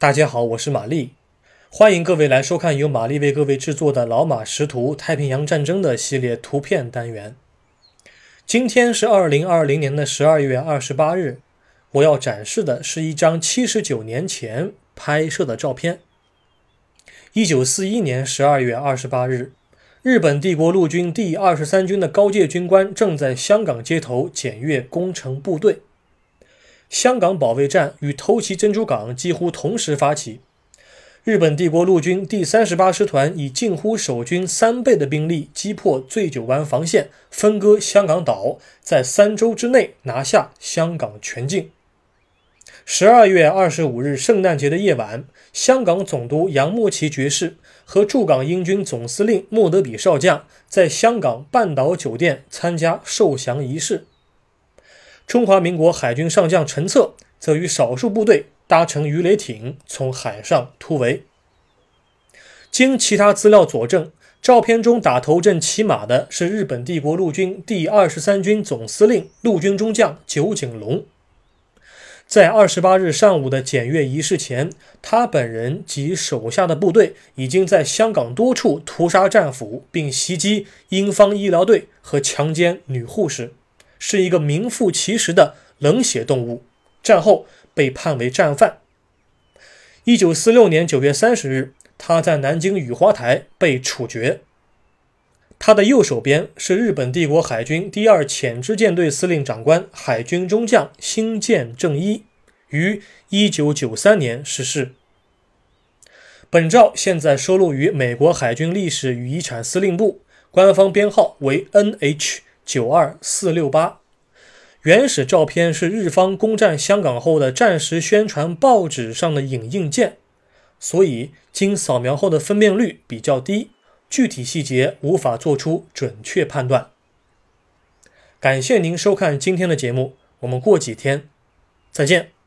大家好，我是玛丽，欢迎各位来收看由玛丽为各位制作的《老马识图：太平洋战争》的系列图片单元。今天是二零二零年的十二月二十八日，我要展示的是一张七十九年前拍摄的照片。一九四一年十二月二十八日，日本帝国陆军第二十三军的高阶军官正在香港街头检阅工程部队。香港保卫战与偷袭珍珠港几乎同时发起。日本帝国陆军第三十八师团以近乎守军三倍的兵力击破醉酒湾防线，分割香港岛，在三周之内拿下香港全境。十二月二十五日，圣诞节的夜晚，香港总督杨慕琦爵士和驻港英军总司令莫德比少将在香港半岛酒店参加受降仪式。中华民国海军上将陈策则与少数部队搭乘鱼雷艇从海上突围。经其他资料佐证，照片中打头阵骑马的是日本帝国陆军第二十三军总司令陆军中将酒井隆。在二十八日上午的检阅仪式前，他本人及手下的部队已经在香港多处屠杀战俘，并袭击英方医疗队和强奸女护士。是一个名副其实的冷血动物。战后被判为战犯。一九四六年九月三十日，他在南京雨花台被处决。他的右手边是日本帝国海军第二潜支舰队司令长官海军中将新见正一，于一九九三年逝世。本照现在收录于美国海军历史与遗产司令部，官方编号为 NH。九二四六八，原始照片是日方攻占香港后的战时宣传报纸上的影印件，所以经扫描后的分辨率比较低，具体细节无法做出准确判断。感谢您收看今天的节目，我们过几天再见。